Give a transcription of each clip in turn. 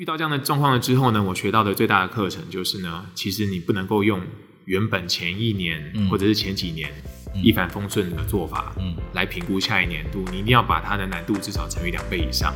遇到这样的状况了之后呢，我学到的最大的课程就是呢，其实你不能够用原本前一年或者是前几年一帆风顺的做法，嗯，来评估下一年度，你一定要把它的难度至少乘以两倍以上。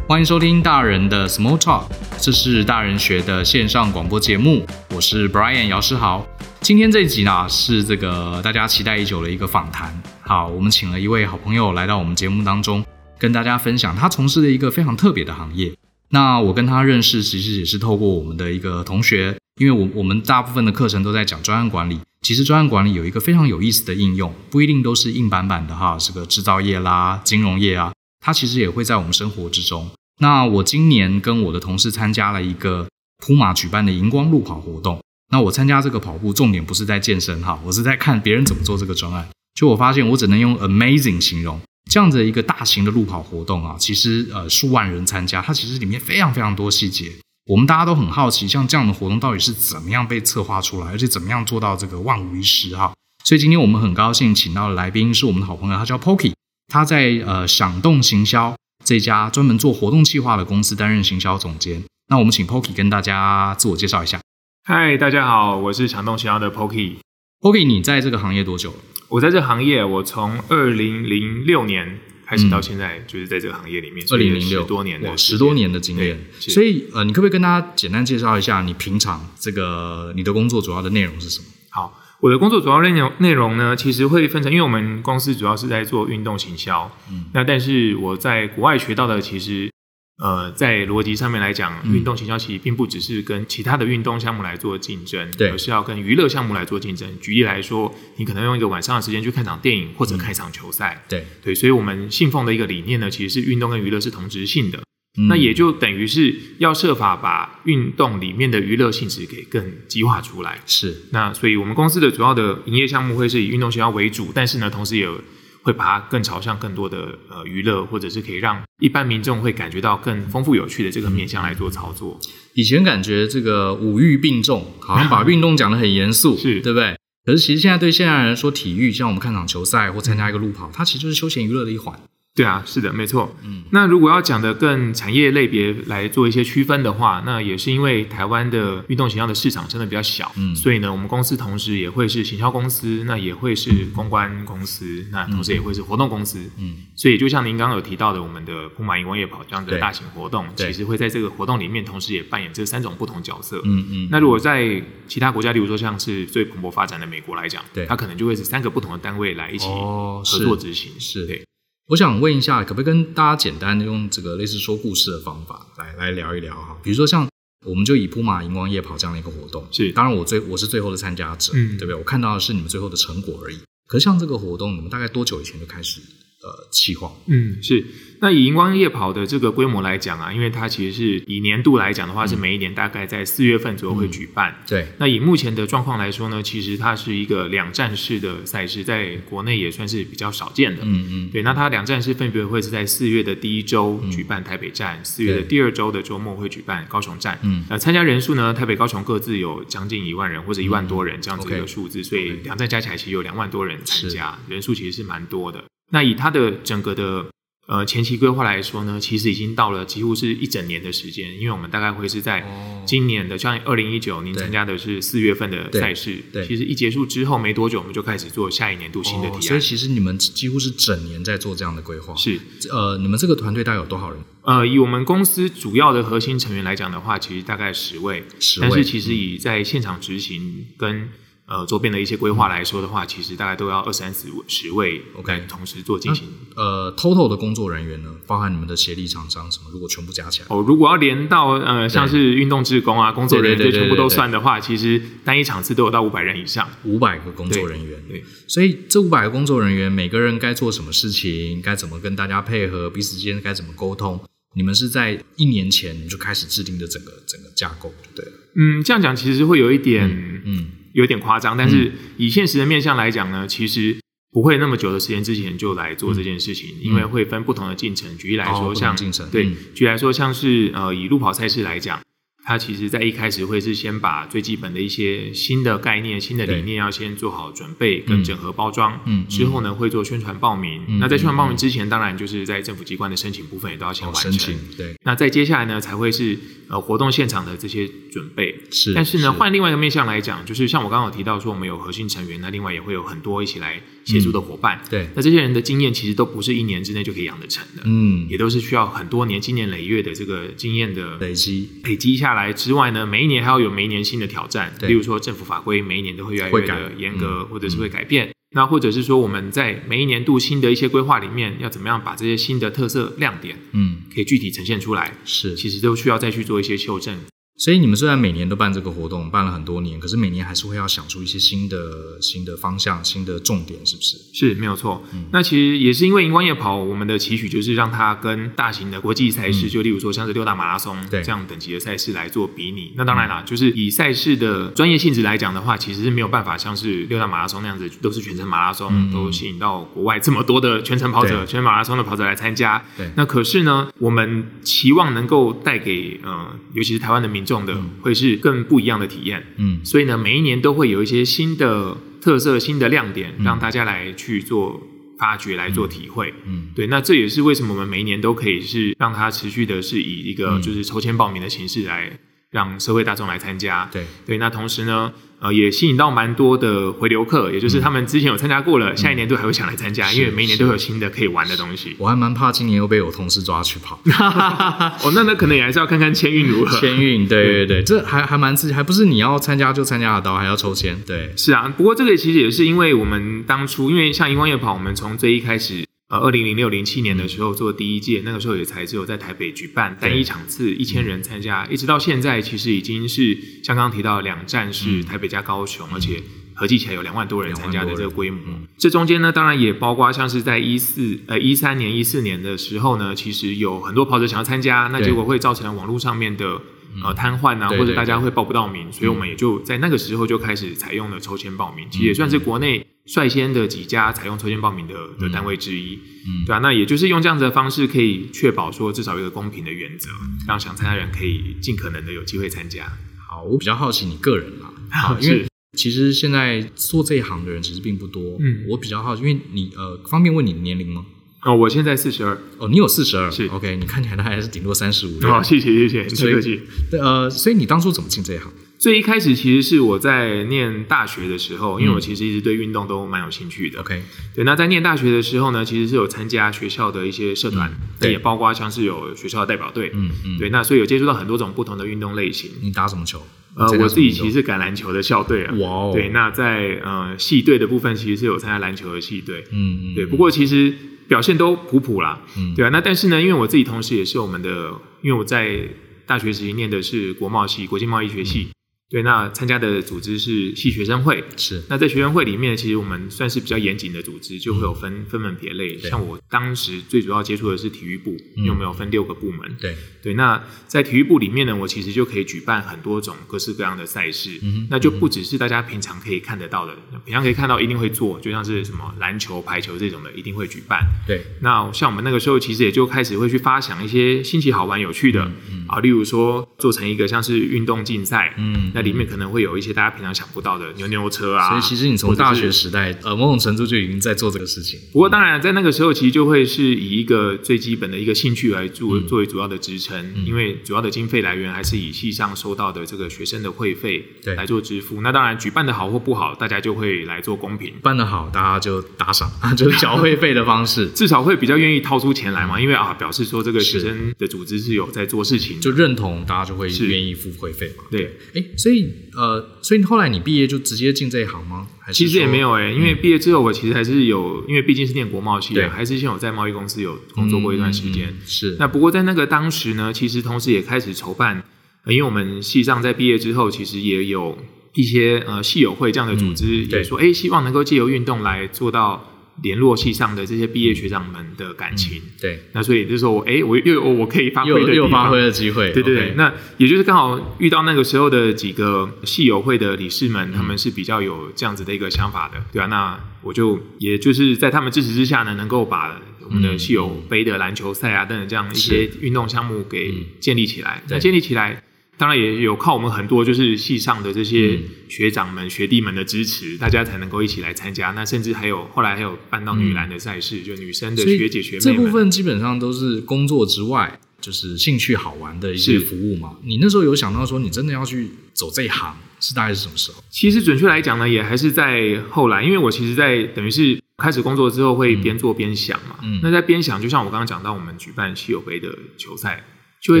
欢迎收听大人的 Small Talk，这是大人学的线上广播节目，我是 Brian 姚诗豪。今天这一集呢，是这个大家期待已久的一个访谈。好，我们请了一位好朋友来到我们节目当中。跟大家分享他从事的一个非常特别的行业。那我跟他认识，其实也是透过我们的一个同学，因为我我们大部分的课程都在讲专案管理。其实专案管理有一个非常有意思的应用，不一定都是硬板板的哈，这个制造业啦、金融业啊，它其实也会在我们生活之中。那我今年跟我的同事参加了一个普马举办的荧光路跑活动。那我参加这个跑步，重点不是在健身哈，我是在看别人怎么做这个专案。就我发现，我只能用 amazing 形容。这样的一个大型的路跑活动啊，其实呃数万人参加，它其实里面非常非常多细节，我们大家都很好奇，像这样的活动到底是怎么样被策划出来，而且怎么样做到这个万无一失哈。所以今天我们很高兴请到的来宾是我们的好朋友，他叫 Poky 他在呃响动行销这家专门做活动企划的公司担任行销总监。那我们请 Poki 跟大家自我介绍一下。嗨，大家好，我是响动行销的 Poky。Poky，你在这个行业多久了？我在这行业，我从二零零六年开始到现在，就是在这个行业里面，二零零六十多年的十多年的经验。所以，呃，你可不可以跟大家简单介绍一下你平常这个你的工作主要的内容是什么？好，我的工作主要内容内容呢，其实会分成，因为我们公司主要是在做运动行销，嗯，那但是我在国外学到的其实。呃，在逻辑上面来讲，运动行销其实并不只是跟其他的运动项目来做竞争，对，而是要跟娱乐项目来做竞争。举例来说，你可能用一个晚上的时间去看场电影或者看一场球赛，对对。所以我们信奉的一个理念呢，其实是运动跟娱乐是同质性的。嗯、那也就等于是要设法把运动里面的娱乐性质给更激化出来。是。那所以我们公司的主要的营业项目会是以运动行销为主，但是呢，同时也有。会把它更朝向更多的呃娱乐，或者是可以让一般民众会感觉到更丰富有趣的这个面向来做操作。以前感觉这个五育并重，好像把运动讲得很严肃，是对不对？可是其实现在对现在人说，体育像我们看场球赛或参加一个路跑，它其实就是休闲娱乐的一环。对啊，是的，没错。嗯，那如果要讲的更产业类别来做一些区分的话，那也是因为台湾的运动行销的市场真的比较小，嗯，所以呢，我们公司同时也会是行销公司，那也会是公关公司，那同时也会是活动公司，嗯，所以就像您刚刚有提到的，我们的铺马荧光夜跑这样的大型活动，其实会在这个活动里面同时也扮演这三种不同角色，嗯嗯。那如果在其他国家，例如说像是最蓬勃发展的美国来讲，对，它可能就会是三个不同的单位来一起合作执行，是。对。我想问一下，可不可以跟大家简单的用这个类似说故事的方法来来聊一聊哈？比如说像我们就以铺马荧光夜跑这样的一个活动，是当然我最我是最后的参加者，嗯，对不对？我看到的是你们最后的成果而已。可是像这个活动，你们大概多久以前就开始呃企划？嗯，是。那以荧光夜跑的这个规模来讲啊，因为它其实是以年度来讲的话，是每一年大概在四月份左右会举办。嗯、对。那以目前的状况来说呢，其实它是一个两站式的赛事，在国内也算是比较少见的。嗯嗯。对，那它两站式分别会是在四月的第一周举办台北站，四、嗯、月的第二周的周末会举办高雄站。嗯。呃，参加人数呢，台北、高雄各自有将近一万人或者一万多人这样子一个数字，嗯、所以两站加起来其实有两万多人参加，人数其实是蛮多的。那以它的整个的。呃，前期规划来说呢，其实已经到了几乎是一整年的时间，因为我们大概会是在今年的，像二零一九，您参加的是四月份的赛事，对，其实一结束之后没多久，我们就开始做下一年度新的提案。所以其实你们几乎是整年在做这样的规划。是，呃，你们这个团队大概有多少人？呃，以我们公司主要的核心成员来讲的话，其实大概十位，十位，但是其实以在现场执行跟。呃，周边的一些规划来说的话，嗯、其实大概都要二三十十位，OK，同时做进行。呃，total 的工作人员呢，包含你们的协力厂商什么，如果全部加起来，哦，如果要连到呃，像是运动职工啊，工作人员就全部都算的话，其实单一场次都有到五百人以上，五百个工作人员。对，对所以这五百个工作人员，每个人该做什么事情，该怎么跟大家配合，彼此之间该怎么沟通，你们是在一年前你就开始制定的整个整个架构，对了。嗯，这样讲其实会有一点，嗯。嗯有点夸张，但是以现实的面向来讲呢，其实不会那么久的时间之前就来做这件事情，因为会分不同的进程。举例来说，像对，举例来说，像是呃以路跑赛事来讲，它其实在一开始会是先把最基本的一些新的概念、新的理念要先做好准备跟整合包装，嗯，之后呢会做宣传报名。那在宣传报名之前，当然就是在政府机关的申请部分也都要先完成。申请，对。那在接下来呢，才会是呃活动现场的这些准备。是。但是呢，换另外一个面向来讲，就是像我刚刚有提到说，我们有核心成员，那另外也会有很多一起来协助的伙伴。对。那这些人的经验其实都不是一年之内就可以养得成的，嗯，也都是需要很多年、经年累月的这个经验的累积累积下来。来之外呢，每一年还要有每一年新的挑战，例如说政府法规每一年都会越来越的严格，或者是会改变。那或者是说我们在每一年度新的一些规划里面，要怎么样把这些新的特色亮点，嗯，可以具体呈现出来？是，其实都需要再去做一些修正。所以你们虽然每年都办这个活动，办了很多年，可是每年还是会要想出一些新的新的方向、新的重点，是不是？是，没有错。嗯，那其实也是因为荧光夜跑，我们的期许就是让它跟大型的国际赛事，嗯，就例如说像是六大马拉松这样等级的赛事来做比拟。那当然啦，就是以赛事的专业性质来讲的话，其实是没有办法像是六大马拉松那样子，都是全程马拉松，嗯，都吸引到国外这么多的全程跑者、全马拉松的跑者来参加。对。那可是呢，我们期望能够带给呃，尤其是台湾的民众的，嗯，会是。更不一样的体验，嗯，所以呢，每一年都会有一些新的特色、新的亮点，让大家来去做发掘、来做体会，嗯，对。那这也是为什么我们每一年都可以是让它持续的，是以一个就是抽签报名的形式来让社会大众来参加，对。对。那同时呢，呃，也吸引到蛮多的回流客，也就是他们之前有参加过了，嗯、下一年度还会想来参加，因为每一年都有新的可以玩的东西。我还蛮怕今年又被我同事抓去跑。哦，那那可能也还是要看看签运如何。签运，对对对，这还还蛮刺激，还不是你要参加就参加得到，还要抽签。对，是啊。不过这个其实也是因为我们当初，因为像荧光夜跑，我们从最一开始。呃，二零零六零七年的时候做第一届，那个时候也才只有在台北举办单一场次，一千人参加，一直到现在，其实已经是像刚刚提到两站是台北加高雄，而且合计起来有两万多人参加的这个规模。这中间呢，当然也包括像是在一四呃一三年、一四年的时候呢，其实有很多跑者想要参加，那结果会造成网络上面的呃瘫痪啊，或者大家会报不到名，所以我们也就在那个时候就开始采用了抽签报名，其实也算是国内。率先的几家采用抽签报名的的单位之一，嗯，对啊，那也就是用这样子的方式，可以确保说至少有一个公平的原则，让想参加人可以尽可能的有机会参加。好，我比较好奇你个人啦，好，因为其实现在做这一行的人其实并不多，嗯，我比较好奇，因为你呃，方便问你的年龄吗？哦，我现在四十二，哦，你有四十二，是。OK，你看起来他还是顶多三十五，好，谢谢谢谢，不客气。呃，所以你当初怎么进这一行？最一开始其实是我在念大学的时候，因为我其实一直对运动都蛮有兴趣的。OK，、嗯、对。那在念大学的时候呢，其实是有参加学校的一些社团，嗯、也包括像是有学校的代表队。嗯嗯。对，那所以有接触到很多种不同的运动类型。你打什么球？呃，我自己其实是橄榄球的校队啊。哇哦。对，那在呃系队的部分，其实是有参加篮球的系队。嗯嗯。对，不过其实表现都普普啦。嗯。对啊，那但是呢，因为我自己同时也是我们的，因为我在大学时期念的是国贸系，国际贸易学系。嗯对，那参加的组织是系学生会，是。那在学生会里面，其实我们算是比较严谨的组织，就会有分、嗯、分门别类。像我当时最主要接触的是体育部，因为我们有分六个部门。对对，那在体育部里面呢，我其实就可以举办很多种各式各样的赛事。嗯，那就不只是大家平常可以看得到的，平常可以看到一定会做，就像是什么篮球、排球这种的，一定会举办。对。那像我们那个时候，其实也就开始会去发想一些新奇、好玩、有趣的啊、例如说做成一个像是运动竞赛。嗯。那里面可能会有一些大家平常想不到的牛牛车啊，所以其实你从大学时代，呃，某种程度就已经在做这个事情。不过当然，在那个时候其实就会是以一个最基本的一个兴趣来做作为主要的支撑，嗯，因为主要的经费来源还是以系上收到的这个学生的会费来做支付。那当然举办的好或不好，大家就会来做公平。办的好，大家就打赏，就是缴会费的方式，至少会比较愿意掏出钱来嘛，因为啊，表示说这个学生的组织是有在做事情，就认同，大家就会愿意付会费嘛。对，哎，所以呃。所以后来你毕业就直接进这一行吗？还是其实也没有哎、欸，因为毕业之后我其实还是有，因为毕竟是念国贸系的，还是先有在贸易公司有工作过一段时间。是。那不过在那个当时呢，其实同时也开始筹办，因为我们系上在毕业之后，其实也有一些呃系友会这样的组织，嗯、也说哎，希望能够借由运动来做到。联络系上的这些毕业学长们的感情，嗯、对，那所以就是说，哎，我又有我可以发挥的又有发挥的机会，对对对。那也就是刚好遇到那个时候的几个系友会的理事们，他们是比较有这样子的一个想法的，嗯、对啊。那我就也就是在他们支持之下呢，能够把我们的系友杯的篮球赛啊等等这样一些运动项目给建立起来。那建立起来。当然也有靠我们很多就是系上的这些学长们、嗯、学弟们的支持，大家才能够一起来参加。那甚至还有后来还有办到女篮的赛事，嗯、就女生的学姐学妹们。这部分基本上都是工作之外，就是兴趣好玩的一些服务嘛。你那时候有想到说，你真的要去走这一行，是大概是什么时候？其实准确来讲呢，也还是在后来，因为我其实，在等于是开始工作之后，会边做边想嘛。嗯，那在边想，就像我刚刚讲到，我们举办稀有杯的球赛。就会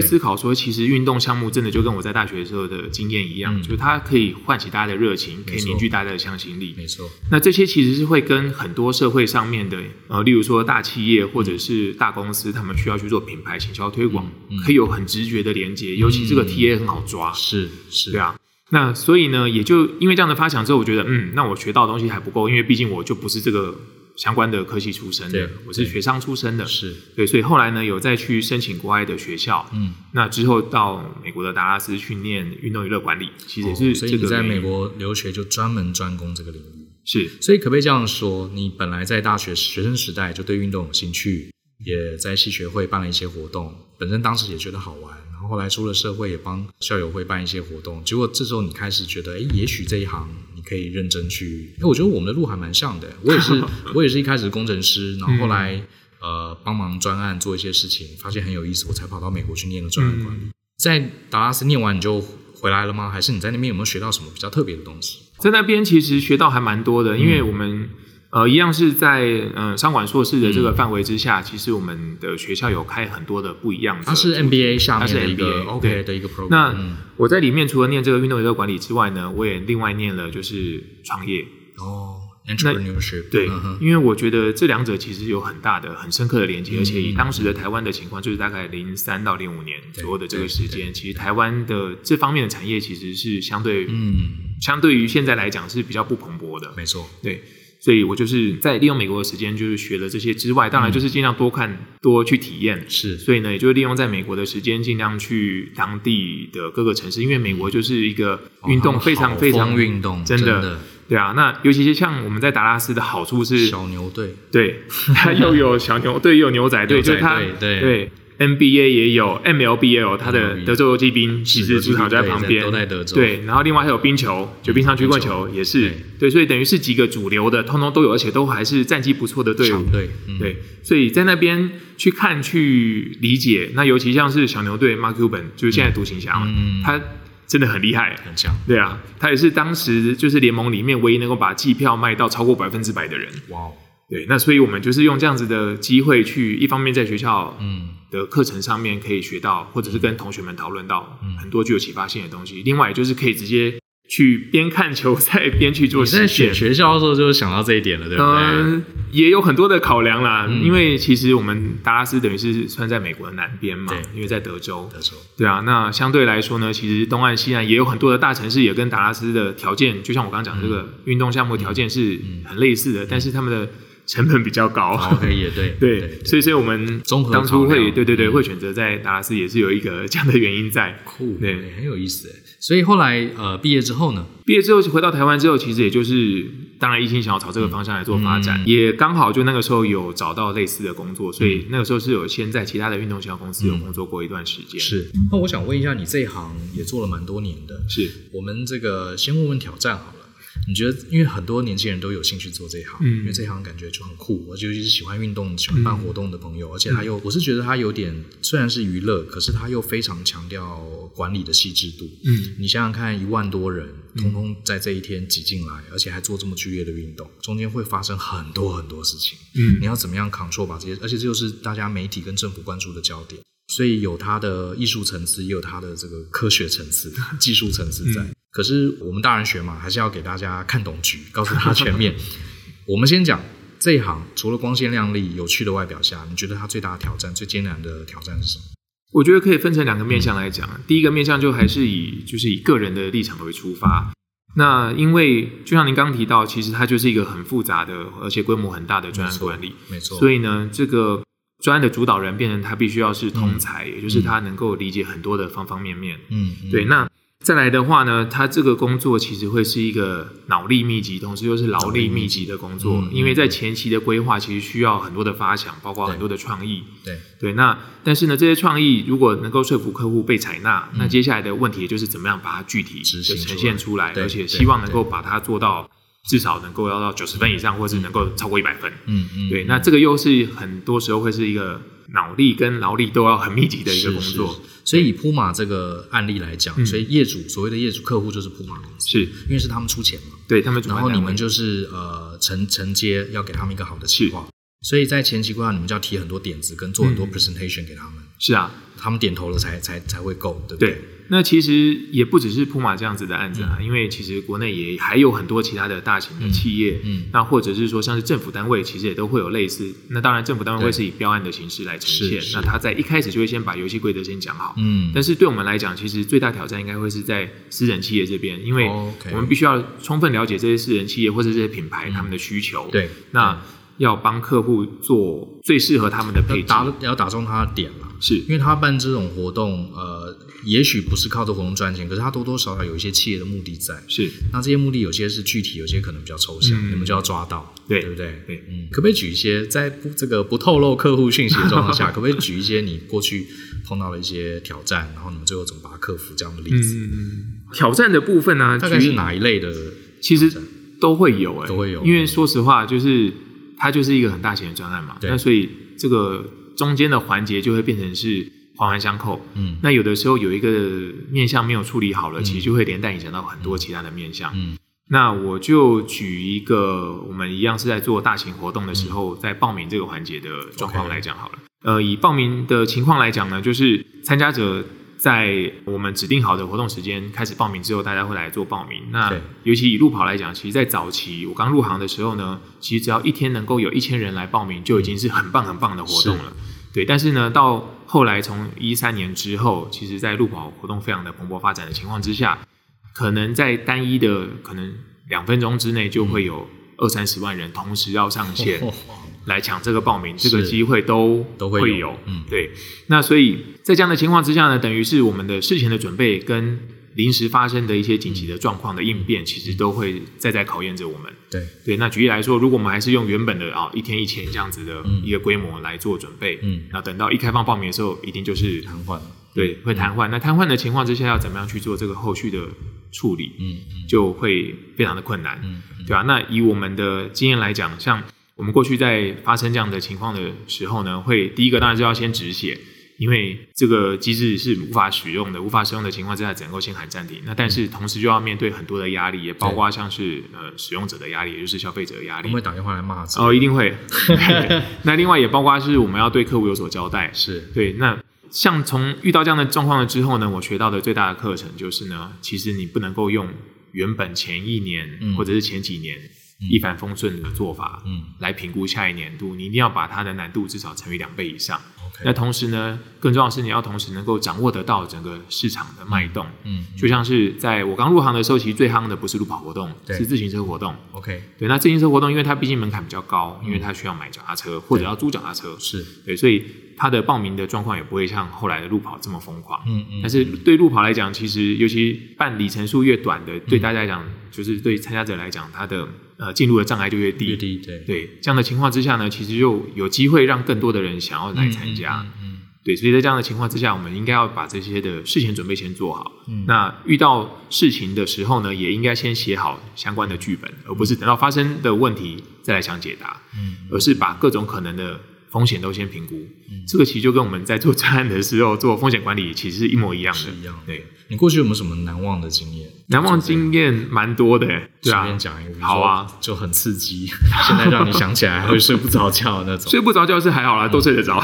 思考说，其实运动项目真的就跟我在大学时候的经验一样，嗯、就是它可以唤起大家的热情，可以凝聚大家的向心力。没错。那这些其实是会跟很多社会上面的，呃，例如说大企业或者是大公司，他们需要去做品牌行销推广，嗯嗯、可以有很直觉的连接。尤其这个 TA 很好抓。是是。对啊。那所以呢，也就因为这样的发想之后，我觉得，嗯，那我学到的东西还不够，因为毕竟我就不是这个。相关的科系出身的，我是学商出身的，是对，所以后来呢，有再去申请国外的学校，嗯，那之后到美国的达拉斯去念运动娱乐管理，其实也是这个。所以你在美国留学就专门专攻这个领域，是。所以可不可以这样说，你本来在大学学生时代就对运动有兴趣，也在系学会办了一些活动，本身当时也觉得好玩。然后后来出了社会，也帮校友会办一些活动。结果这时候你开始觉得，哎，也许这一行你可以认真去。哎，我觉得我们的路还蛮像的。我也是，我也是一开始工程师，然后后来、嗯、呃帮忙专案做一些事情，发现很有意思，我才跑到美国去念了专案管理。嗯、在达拉斯念完你就回来了吗？还是你在那边有没有学到什么比较特别的东西？在那边其实学到还蛮多的，因为我们。呃，一样是在呃商管硕士的这个范围之下，嗯、其实我们的学校有开很多的不一样的。它是 MBA 下面的一个 OK 的一个 program。那我在里面除了念这个运动娱乐管理之外呢，我也另外念了就是创业哦，entrepreneurship。对，嗯、因为我觉得这两者其实有很大的、很深刻的连接，嗯、而且以当时的台湾的情况，就是大概零三到零五年左右的这个时间，其实台湾的这方面的产业其实是相对嗯，相对于现在来讲是比较不蓬勃的。没错，对。所以我就是在利用美国的时间，就是学了这些之外，当然就是尽量多看、多去体验。是，所以呢，也就是利用在美国的时间，尽量去当地的各个城市，因为美国就是一个运动非常非常运动，真的，对啊。那尤其是像我们在达拉斯的好处是小牛队，对，它又有小牛队，又有牛仔队，就它对对。NBA 也有，MLBL 它的德州游骑兵其实主场就在旁边，都在德州。对，然后另外还有冰球，就冰上曲棍球也是，对，所以等于是几个主流的，通通都有，而且都还是战绩不错的队伍。对，对，所以在那边去看、去理解，那尤其像是小牛队 Mark Cuban，就是现在独行侠，他真的很厉害，很强。对啊，他也是当时就是联盟里面唯一能够把季票卖到超过百分之百的人。哇，对，那所以我们就是用这样子的机会去，一方面在学校，嗯。的课程上面可以学到，或者是跟同学们讨论到很多具有启发性的东西。另外，就是可以直接去边看球赛边去做实验。在选学校的时候就想到这一点了，对不对？嗯，也有很多的考量啦。因为其实我们达拉斯等于是算在美国的南边嘛，因为在德州。德州。对啊，那相对来说呢，其实东岸、西岸也有很多的大城市，也跟达拉斯的条件，就像我刚刚讲的这个运动项目条件是很类似的，但是他们的。成本比较高，也对 对，所以所以我们当初会对对对会选择在达拉斯也是有一个这样的原因在，酷对，很有意思。所以后来呃毕业之后呢，毕业之后回到台湾之后，其实也就是当然一心想要朝这个方向来做发展，也刚好就那个时候有找到类似的工作，所以那个时候是有先在其他的运动行销公司有工作过一段时间。是，那我想问一下，你这一行也做了蛮多年的，是。我们这个先问问挑战好了。你觉得，因为很多年轻人都有兴趣做这一行，嗯、因为这一行感觉就很酷，尤其是喜欢运动、喜欢办活动的朋友，嗯、而且他又，我是觉得他有点虽然是娱乐，可是他又非常强调管理的细致度。嗯，你想想看，一万多人通通在这一天挤进来，而且还做这么剧烈的运动，中间会发生很多很多事情。嗯，你要怎么样 control 把这些，而且这就是大家媒体跟政府关注的焦点，所以有它的艺术层次，也有它的这个科学层次、技术层次在。嗯可是我们大人学嘛，还是要给大家看懂局，告诉他全面。我们先讲这一行，除了光鲜亮丽、有趣的外表下，你觉得它最大的挑战、最艰难的挑战是什么？我觉得可以分成两个面向来讲。嗯、第一个面向就还是以就是以个人的立场为出发。那因为就像您刚刚提到，其实它就是一个很复杂的，而且规模很大的专案管理。没错。所以呢，这个专案的主导人变成他必须要是通才，嗯、也就是他能够理解很多的方方面面。嗯。对，那。再来的话呢，它这个工作其实会是一个脑力密集，同时又是劳力密集的工作，嗯、因为在前期的规划其实需要很多的发想，包括很多的创意。对。对，那但是呢，这些创意如果能够说服客户被采纳，嗯、那接下来的问题就是怎么样把它具体的呈现出来，而且希望能够把它做到至少能够要到九十分以上，或是能够超过一百分。嗯嗯，对，那这个又是很多时候会是一个。脑力跟劳力都要很密集的一个工作，所以以铺马这个案例来讲，嗯、所以业主所谓的业主客户就是铺马公司，是。因为是他们出钱嘛，对他们，然后你们就是呃承承接要给他们一个好的计划，所以在前期规划你们就要提很多点子跟做很多 presentation 给他们，嗯、是啊，他们点头了才才才会够，对不对？对那其实也不只是铺马这样子的案子啊，嗯、因为其实国内也还有很多其他的大型的企业，嗯，嗯那或者是说像是政府单位，其实也都会有类似。那当然，政府单位会是以标案的形式来呈现。那他在一开始就会先把游戏规则先讲好，嗯。但是对我们来讲，其实最大挑战应该会是在私人企业这边，因为我们必须要充分了解这些私人企业或者这些品牌他们的需求，嗯、对。那要帮客户做最适合他们的配置，打要打中他的点了，是因为他办这种活动，呃。也许不是靠这活动赚钱，可是他多多少少有一些企业的目的在。是，那这些目的有些是具体，有些可能比较抽象，嗯、你们就要抓到，对，对不对？对，嗯，可不可以举一些在不这个不透露客户讯息的状况下，可不可以举一些你过去碰到的一些挑战，然后你们最后怎么把它克服这样的例子？嗯，挑战的部分呢、啊，大概是哪一类的？其实都会有、欸，哎，都会有。因为说实话，就是它就是一个很大型的专案嘛，对那所以这个中间的环节就会变成是。环环相扣，嗯，那有的时候有一个面相没有处理好了，嗯、其实就会连带影响到很多其他的面相。嗯，那我就举一个我们一样是在做大型活动的时候，嗯、在报名这个环节的状况来讲好了。呃，以报名的情况来讲呢，就是参加者在我们指定好的活动时间开始报名之后，大家会来做报名。那尤其以路跑来讲，其实，在早期我刚入行的时候呢，其实只要一天能够有一千人来报名，就已经是很棒很棒的活动了。对，但是呢，到后来从一三年之后，其实，在路跑活动非常的蓬勃发展的情况之下，可能在单一的可能两分钟之内，就会有二三十万人同时要上线 来抢这个报名，这个机会都都会有。嗯，对。那所以在这样的情况之下呢，等于是我们的事前的准备跟临时发生的一些紧急的状况的应变，其实都会再在考验着我们。对对，那举例来说，如果我们还是用原本的啊一天一千这样子的一个规模来做准备，嗯，那等到一开放报名的时候，一定就是瘫痪。对，会瘫痪。那瘫痪的情况之下，要怎么样去做这个后续的处理？嗯，就会非常的困难。嗯，对吧？那以我们的经验来讲，像我们过去在发生这样的情况的时候呢，会第一个当然就要先止血。因为这个机制是无法使用的，无法使用的情况之下，只能够先喊暂停。那但是同时就要面对很多的压力，也包括像是呃使用者的压力，也就是消费者的压力。会打电话来骂？哦，一定会。那另外也包括是我们要对客户有所交代。是对。那像从遇到这样的状况了之后呢，我学到的最大的课程就是呢，其实你不能够用原本前一年、嗯、或者是前几年。一帆风顺的做法，嗯，来评估下一年度，你一定要把它的难度至少乘以两倍以上。那同时呢，更重要的是你要同时能够掌握得到整个市场的脉动，嗯，嗯。就像是在我刚入行的时候，其实最夯的不是路跑活动，是自行车活动。OK，对，那自行车活动，因为它毕竟门槛比较高，因为它需要买脚踏车或者要租脚踏车，是。对，所以它的报名的状况也不会像后来的路跑这么疯狂。嗯嗯，但是对路跑来讲，其实尤其办里程数越短的，对大家来讲，嗯、就是对参加者来讲，它的。呃，进入的障碍就越低，越低，对对，这样的情况之下呢，其实就有机会让更多的人想要来参加，嗯，嗯嗯对，所以在这样的情况之下，我们应该要把这些的事前准备先做好。嗯，那遇到事情的时候呢，也应该先写好相关的剧本，而不是等到发生的问题再来想解答，嗯，而是把各种可能的。风险都先评估，嗯，这个其实就跟我们在做专案的时候做风险管理其实是一模一样的。是一样。对，你过去有没有什么难忘的经验？难忘经验蛮多的，对啊。随便讲一个，好啊，就很刺激，现在让你想起来还会睡不着觉那种。睡不着觉是还好啦，都睡得着。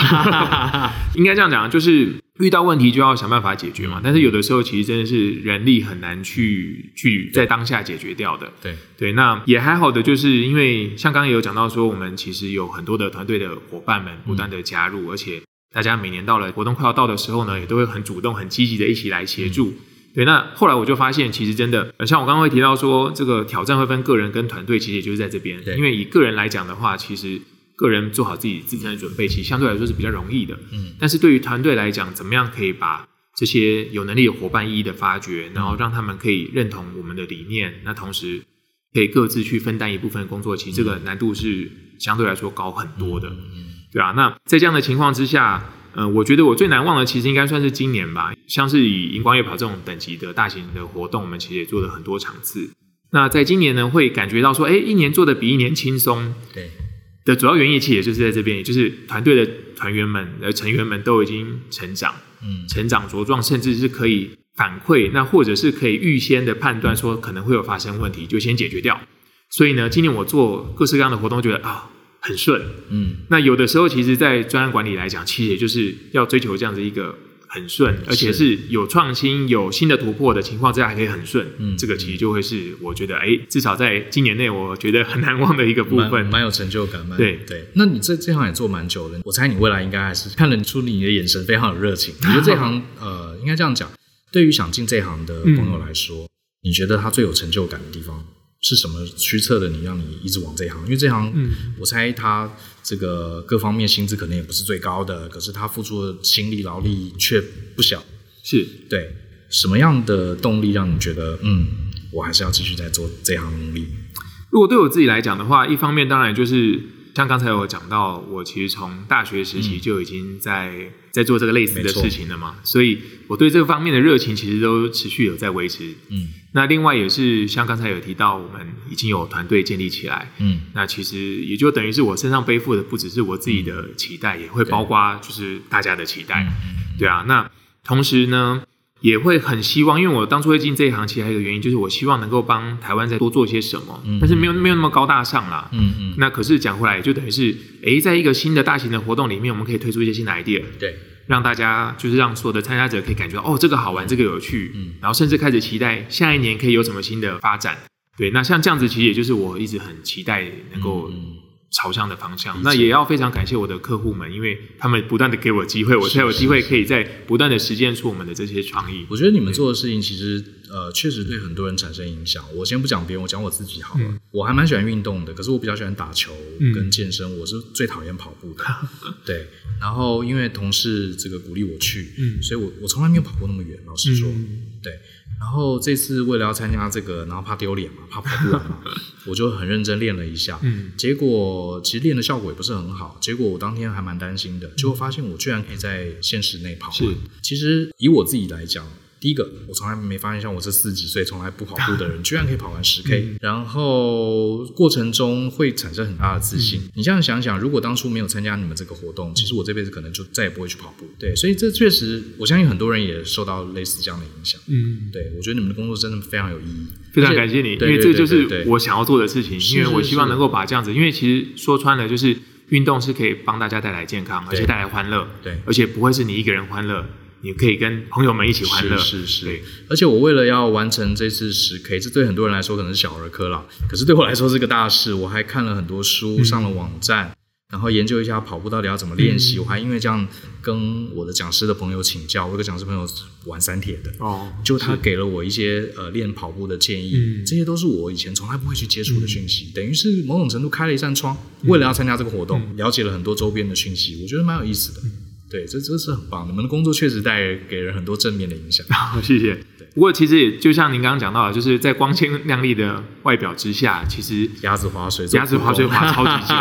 应该这样讲，就是。遇到问题就要想办法解决嘛，但是有的时候其实真的是人力很难去去在当下解决掉的。对对，那也还好的，就是因为像刚刚也有讲到说，我们其实有很多的团队的伙伴们不断的加入，嗯、而且大家每年到了活动快要到的时候呢，也都会很主动、很积极的一起来协助。嗯、对，那后来我就发现，其实真的，像我刚刚会提到说，这个挑战会分个人跟团队，其实也就是在这边。对因为以个人来讲的话，其实。个人做好自己自身的准备，其实相对来说是比较容易的。嗯，但是对于团队来讲，怎么样可以把这些有能力的伙伴一一的发掘，然后让他们可以认同我们的理念，那同时可以各自去分担一部分工作，其实这个难度是相对来说高很多的，对啊，那在这样的情况之下，呃，我觉得我最难忘的其实应该算是今年吧，像是以荧光夜跑这种等级的大型的活动，我们其实也做了很多场次。那在今年呢，会感觉到说，哎，一年做的比一年轻松。对。的主要原因其实也就是在这边，也就是团队的团员们、的成员们都已经成长，嗯，成长茁壮，甚至是可以反馈，那或者是可以预先的判断说可能会有发生问题，就先解决掉。所以呢，今年我做各式各样的活动，觉得啊很顺，嗯。那有的时候，其实，在专案管理来讲，其实也就是要追求这样子一个。很顺，而且是有创新、有新的突破的情况之下，还可以很顺。嗯，这个其实就会是我觉得，哎，至少在今年内，我觉得很难忘的一个部分，蛮有成就感。对对，那你这这行也做蛮久了，我猜你未来应该还是看得出你的眼神非常有热情。你觉得这行，呃，应该这样讲，对于想进这行的朋友来说，嗯，你觉得他最有成就感的地方？是什么驱策的你，让你一直往这一行？因为这行，嗯，我猜他这个各方面薪资可能也不是最高的，可是他付出的心力劳力却不小。是对什么样的动力让你觉得，嗯，我还是要继续在做这行努力？如果对我自己来讲的话，一方面当然就是。像刚才有讲到，我其实从大学时期就已经在、嗯、在做这个类似的事情了嘛，所以我对这个方面的热情其实都持续有在维持。嗯，那另外也是像刚才有提到，我们已经有团队建立起来。嗯，那其实也就等于是我身上背负的不只是我自己的期待，嗯、也会包括就是大家的期待。对，对啊，那同时呢，也会很希望，因为我当初会进这一行，其实还有一个原因，就是我希望能够帮台湾再多做些什么，嗯、但是没有没有那么高大上啦。嗯嗯。那可是讲回来，就等于是，诶，在一个新的大型的活动里面，我们可以推出一些新的 idea，对，让大家就是让所有的参加者可以感觉到，哦，这个好玩，这个有趣，嗯，然后甚至开始期待下一年可以有什么新的发展。对，那像这样子，其实也就是我一直很期待能够。嗯朝向的方向，那也要非常感谢我的客户们，因为他们不断的给我机会，我才有机会可以在不断的实践出我们的这些创意。我觉得你们做的事情其实呃确实对很多人产生影响。我先不讲别人，我讲我自己好了。嗯、我还蛮喜欢运动的，可是我比较喜欢打球跟健身，嗯、我是最讨厌跑步的。对，然后因为同事这个鼓励我去，嗯，所以我我从来没有跑过那么远。老实说，嗯、对。然后这次为了要参加这个，然后怕丢脸嘛，怕跑不完嘛，我就很认真练了一下。嗯，结果其实练的效果也不是很好。结果我当天还蛮担心的，结果发现我居然可以在限时内跑完。是，其实以我自己来讲。第一个，我从来没发现像我这四十几岁从来不跑步的人，居然可以跑完十 K，嗯、然后过程中会产生很大的自信。嗯、你这样想想，如果当初没有参加你们这个活动，其实我这辈子可能就再也不会去跑步。对，所以这确实，我相信很多人也受到类似这样的影响。嗯，对，我觉得你们的工作真的非常有意义，非常感谢你，因为这就是我想要做的事情。因为我希望能够把这样子，因为其实说穿了，就是运动是可以帮大家带来健康，而且带来欢乐。对，而且不会是你一个人欢乐。你可以跟朋友们一起欢乐，是是是。对而且我为了要完成这次十 K，这对很多人来说可能是小儿科了，可是对我来说是个大事。我还看了很多书，上了网站，嗯、然后研究一下跑步到底要怎么练习。嗯、我还因为这样跟我的讲师的朋友请教，我有个讲师朋友玩三铁的，哦，就他给了我一些呃练跑步的建议，嗯、这些都是我以前从来不会去接触的讯息，嗯、等于是某种程度开了一扇窗。嗯、为了要参加这个活动，嗯、了解了很多周边的讯息，我觉得蛮有意思的。嗯对，这这是很棒。你们的工作确实带给人很多正面的影响。好，谢谢。对不过其实也就像您刚刚讲到的，就是在光鲜亮丽的外表之下，其实鸭子划水，鸭子划水划超级久。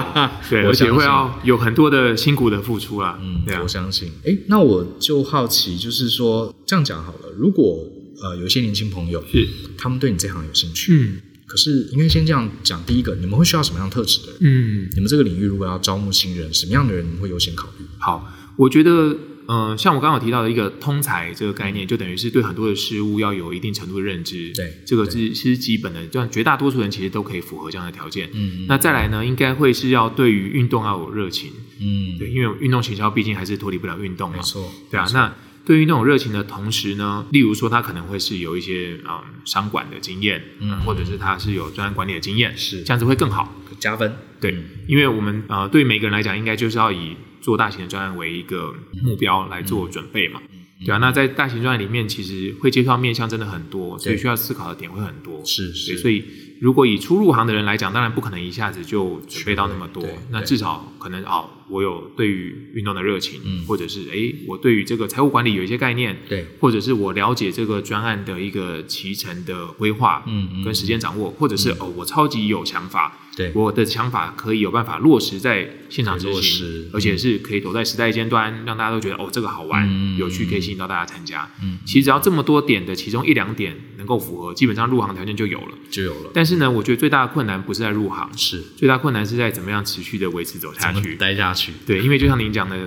对，而且会要有很多的辛苦的付出啦。嗯，对啊，我相信。哎，那我就好奇，就是说这样讲好了。如果呃有一些年轻朋友是他们对你这行有兴趣，嗯，可是应该先这样讲。第一个，你们会需要什么样特质的人？嗯，你们这个领域如果要招募新人，什么样的人你们会优先考虑？好。我觉得，嗯、呃，像我刚刚有提到的一个通才这个概念，就等于是对很多的事物要有一定程度的认知。对，这个是其实基本的，就像绝大多数人其实都可以符合这样的条件。嗯，那再来呢，应该会是要对于运动要有热情。嗯，对，因为运动行销毕竟还是脱离不了运动嘛。没错，对啊。那对于那种热情的同时呢，例如说他可能会是有一些嗯商管的经验，嗯，或者是他是有专案管理的经验，是这样子会更好，加分。对，嗯、因为我们呃对每个人来讲，应该就是要以做大型的专案为一个目标来做准备嘛，嗯、对啊，那在大型专案里面，其实会接触到面向真的很多，所以需要思考的点会很多。是是，所以如果以初入行的人来讲，当然不可能一下子就准备到那么多，那至少可能哦，我有对于运动的热情，嗯，或者是哎，我对于这个财务管理有一些概念，对，或者是我了解这个专案的一个骑程的规划，嗯，跟时间掌握，或者是哦，我超级有想法。对，我的想法可以有办法落实在现场执行，而且是可以走在时代尖端，让大家都觉得哦，这个好玩、嗯、有趣，可以吸引到大家参加。嗯，其实只要这么多点的其中一两点能够符合，基本上入行条件就有了，就有了。但是呢，我觉得最大的困难不是在入行，是最大困难是在怎么样持续的维持走下去、待下去。对，因为就像您讲的。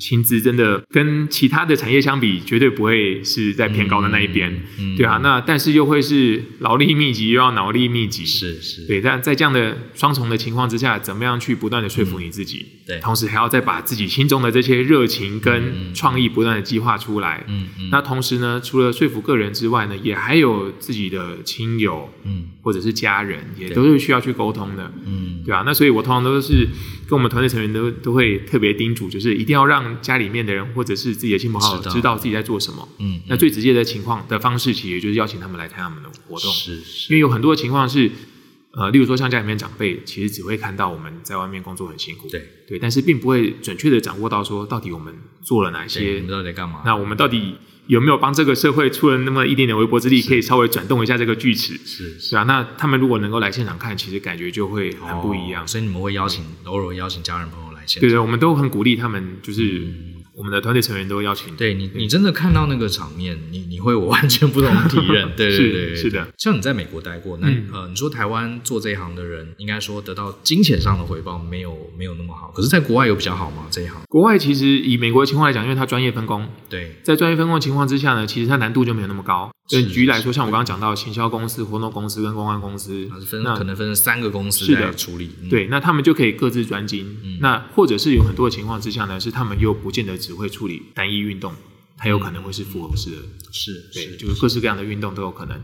薪资真的跟其他的产业相比，绝对不会是在偏高的那一边，嗯嗯、对啊，那但是又会是劳力密集又要脑力密集，是是，对，但在这样的双重的情况之下，怎么样去不断的说服你自己？对、嗯，同时还要再把自己心中的这些热情跟创意不断的激化出来，嗯嗯，那同时呢，除了说服个人之外呢，也还有自己的亲友，嗯，或者是家人，也都是需要去沟通的，嗯，对啊，那所以我通常都是。跟我们团队成员都都会特别叮嘱，就是一定要让家里面的人或者是自己的亲朋好友知道自己在做什么。嗯，嗯，那最直接的情况的方式，其实也就是邀请他们来参加我们的活动。是，是，因为有很多的情况是，呃，例如说像家里面长辈，其实只会看到我们在外面工作很辛苦，对对，但是并不会准确的掌握到说到底我们做了哪些，我们到底在干嘛？那我们到底。有没有帮这个社会出了那么一点点微薄之力，可以稍微转动一下这个锯齿？是是啊，那他们如果能够来现场看，其实感觉就会很不一样。哦、所以你们会邀请，偶尔会邀请家人朋友来现场。对对，我们都很鼓励他们，就是。嗯我们的团队成员都邀请。对你，你真的看到那个场面，你 你会有完全不同的体验。对对对，是的。像你在美国待过，那呃，你说台湾做这一行的人，应该说得到金钱上的回报没有 没有那么好。可是，在国外有比较好吗？这一行？国外其实以美国的情况来讲，因为它专业分工。对，在专业分工的情况之下呢，其实它难度就没有那么高。对，举例来说，像我刚刚讲到行销公司、活动公司跟公关公司，那可能分成三个公司来处理。对，那他们就可以各自专精。那或者是有很多的情况之下呢，是他们又不见得只会处理单一运动，它有可能会是复合式的，是，对，就是各式各样的运动都有可能。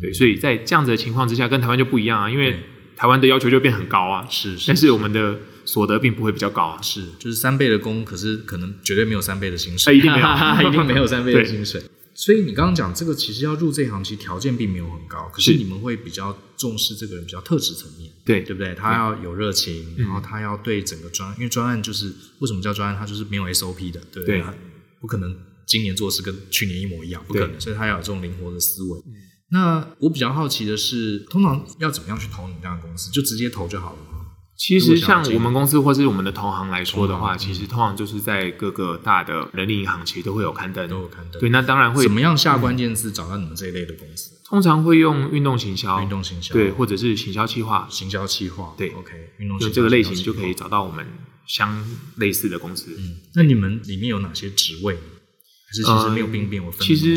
对，所以在这样子的情况之下，跟台湾就不一样啊，因为台湾的要求就变很高啊，是，但是我们的所得并不会比较高啊，是，就是三倍的工，可是可能绝对没有三倍的薪水，一定没有，一定没有三倍的薪水。所以你刚刚讲这个，其实要入这行，其实条件并没有很高，可是你们会比较重视这个人比较特质层面，对对不对？他要有热情，然后他要对整个专，因为专案就是为什么叫专案，它就是没有 SOP 的，对不对？不可能今年做事跟去年一模一样，不可能，所以他要有这种灵活的思维。那我比较好奇的是，通常要怎么样去投你这样的公司？就直接投就好了吗？其实像我们公司或是我们的同行来说的话，其实通常就是在各个大的人力银行，其实都会有刊登，都有刊登。对，那当然会怎么样下关键字找到你们这一类的公司？通常会用运动行销，运动行销，对，或者是行销企划，行销企划，对，OK，运动行销这个类型就可以找到我们相类似的公司。嗯，那你们里面有哪些职位？还是其实没有兵变，我分。其实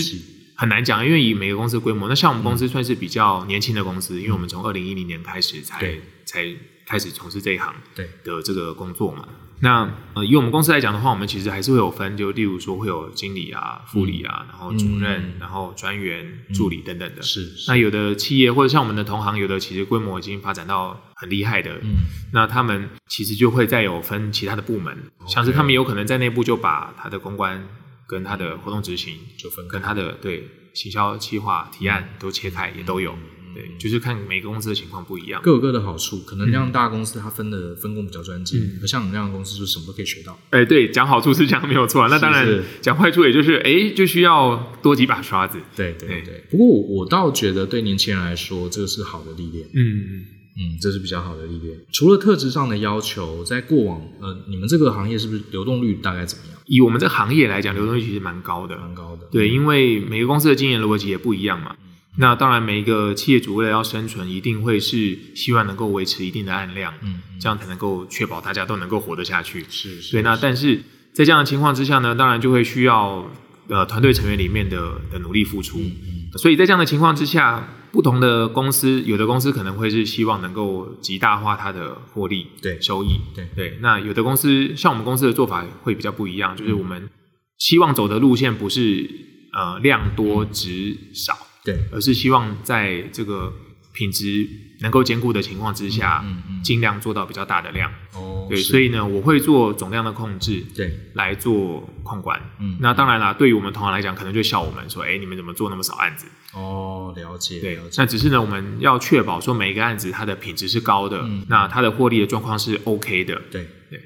很难讲，因为以每个公司的规模，那像我们公司算是比较年轻的公司，因为我们从二零一零年开始才才。开始从事这一行的这个工作嘛？那呃，以我们公司来讲的话，我们其实还是会有分，就例如说会有经理啊、副理啊，然后主任，嗯、然后专员、嗯、助理等等的。是。是。那有的企业或者像我们的同行，有的其实规模已经发展到很厉害的，嗯，那他们其实就会再有分其他的部门，嗯、像是他们有可能在内部就把他的公关跟他的活动执行就分，跟他的对行销企划提案都切开，也都有。对，就是看每个公司的情况不一样，各有各的好处。可能那样大公司它分的分工比较专精，而、嗯、像你这样的公司就是什么都可以学到。哎、欸，对，讲好处是讲没有错，那当然讲坏处也就是哎、欸，就需要多几把刷子。对对对。对不过我我倒觉得对年轻人来说，这个是好的历练。嗯嗯，这是比较好的历练。除了特质上的要求，在过往呃，你们这个行业是不是流动率大概怎么样？以我们这个行业来讲，流动率其实蛮高的，蛮高的。对，因为每个公司的经营逻辑也不一样嘛。那当然，每一个企业主为了要生存，一定会是希望能够维持一定的案量，嗯，这样才能够确保大家都能够活得下去。是，是，对。那但是在这样的情况之下呢，当然就会需要呃团队成员里面的的努力付出。所以在这样的情况之下，不同的公司，有的公司可能会是希望能够极大化它的获利，对，收益，对对。那有的公司像我们公司的做法会比较不一样，就是我们希望走的路线不是呃量多值少。对，而是希望在这个品质能够兼顾的情况之下，嗯嗯，尽量做到比较大的量。哦，对，所以呢，我会做总量的控制，对，来做控管。嗯，那当然啦，对于我们同行来讲，可能就笑我们说，哎，你们怎么做那么少案子？哦，了解。对，那只是呢，我们要确保说每一个案子它的品质是高的，那它的获利的状况是 OK 的。对对，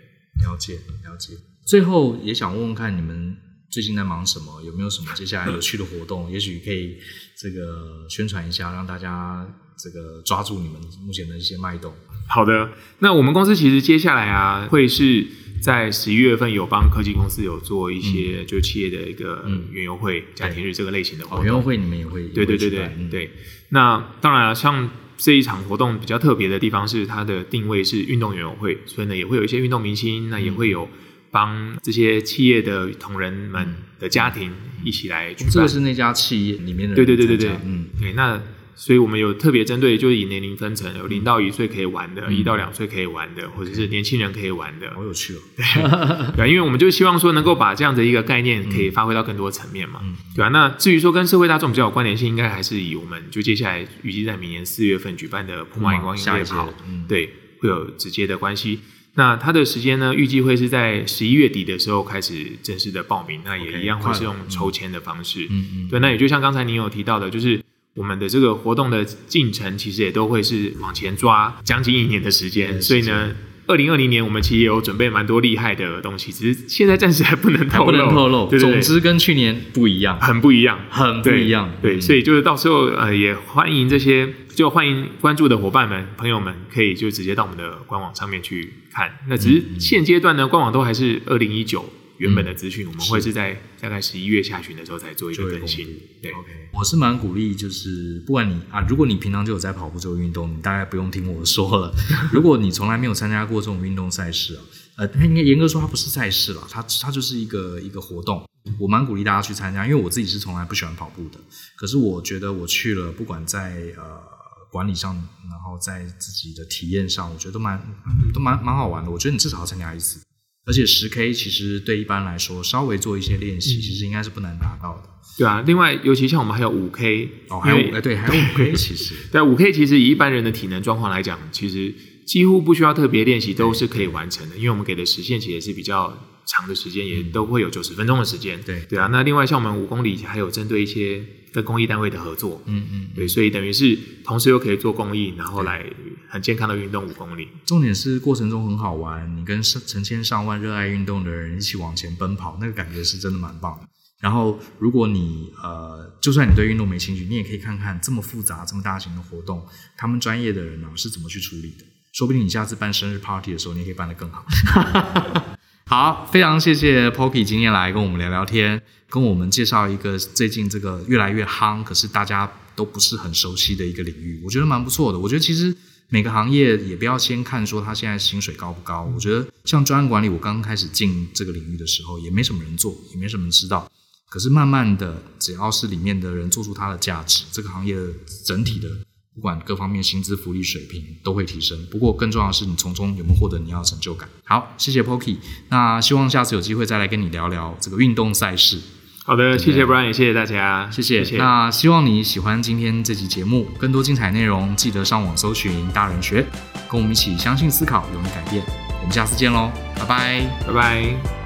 了解了解。最后也想问问看你们。最近在忙什么？有没有什么接下来有趣的活动？也许可以这个宣传一下，让大家这个抓住你们目前的一些脉动。好的，那我们公司其实接下来啊，会是在十一月份有帮科技公司有做一些就企业的一个园游会、家庭日这个类型的活动。园游会你们也会？对对对对对。那当然了，像这一场活动比较特别的地方是它的定位是运动园游会，所以呢也会有一些运动明星，那也会有。帮这些企业的同仁们的家庭一起来举办，这个是那家企业里面的人。对对对对对，嗯，对。那所以我们有特别针对，就是以年龄分层，有零到一岁可以玩的，一到两岁可以玩的，或者是年轻人可以玩的，好有趣哦。对，因为我们就希望说能够把这样的一个概念可以发挥到更多层面嘛，对吧？那至于说跟社会大众比较有关联性，应该还是以我们就接下来预计在明年四月份举办的普马荧光夜跑，对，会有直接的关系。那它的时间呢？预计会是在十一月底的时候开始正式的报名。那也一样会是用抽签的方式。嗯嗯。对，那也就像刚才您有提到的，就是我们的这个活动的进程，其实也都会是往前抓将近一年的时间。所以呢。二零二零年，我们其实也有准备蛮多厉害的东西，只是现在暂时还不能透露。不能透露。对对对，总之跟去年不一样，很不一样，很不一样。对，所以就是到时候呃，也欢迎这些就欢迎关注的伙伴们、朋友们，可以就直接到我们的官网上面去看。那只是现阶段呢，官网都还是二零一九。原本的资讯，我们会是在大概十一月下旬的时候才做一个更新。对，OK，我是蛮鼓励，就是不管你啊，如果你平常就有在跑步这个运动，你大概不用听我说了。如果你从来没有参加过这种运动赛事啊，呃，它应该严格说它不是赛事了，它它就是一个一个活动。我蛮鼓励大家去参加，因为我自己是从来不喜欢跑步的。可是我觉得我去了，不管在呃管理上，然后在自己的体验上，我觉得都蛮都蛮蛮好玩的。我觉得你至少要参加一次。而且十 K 其实对一般来说，稍微做一些练习，其实应该是不难达到的。对啊，另外尤其像我们还有五 K 哦，还有哎对，还有五 K 其实对五 K 其实以一般人的体能状况来讲，其实几乎不需要特别练习都是可以完成的，因为我们给的时限其实是比较长的时间，也都会有九十分钟的时间。对对啊，那另外像我们五公里还有针对一些。跟公益单位的合作，嗯嗯，对，所以等于是同时又可以做公益，然后来很健康的运动五公里。重点是过程中很好玩，你跟成千上万热爱运动的人一起往前奔跑，那个感觉是真的蛮棒的。然后，如果你呃，就算你对运动没兴趣，你也可以看看这么复杂、这么大型的活动，他们专业的人呢是怎么去处理的。说不定你下次办生日 party 的时候，你也可以办得更好。好，非常谢谢 Poki 今天来跟我们聊聊天，跟我们介绍一个最近这个越来越夯，可是大家都不是很熟悉的一个领域，我觉得蛮不错的。我觉得其实每个行业也不要先看说他现在薪水高不高，我觉得像专案管理，我刚刚开始进这个领域的时候，也没什么人做，也没什么人知道。可是慢慢的，只要是里面的人做出它的价值，这个行业的整体的。不管各方面薪资福利水平都会提升，不过更重要的是你从中有没有获得你要的成就感。好，谢谢 Poki，那希望下次有机会再来跟你聊聊这个运动赛事。好的，谢谢 Brian，也谢谢大家，谢谢。谢谢，那希望你喜欢今天这期节目，更多精彩内容记得上网搜寻大人学，跟我们一起相信、思考、勇于改变。我们下次见喽，拜拜，拜拜。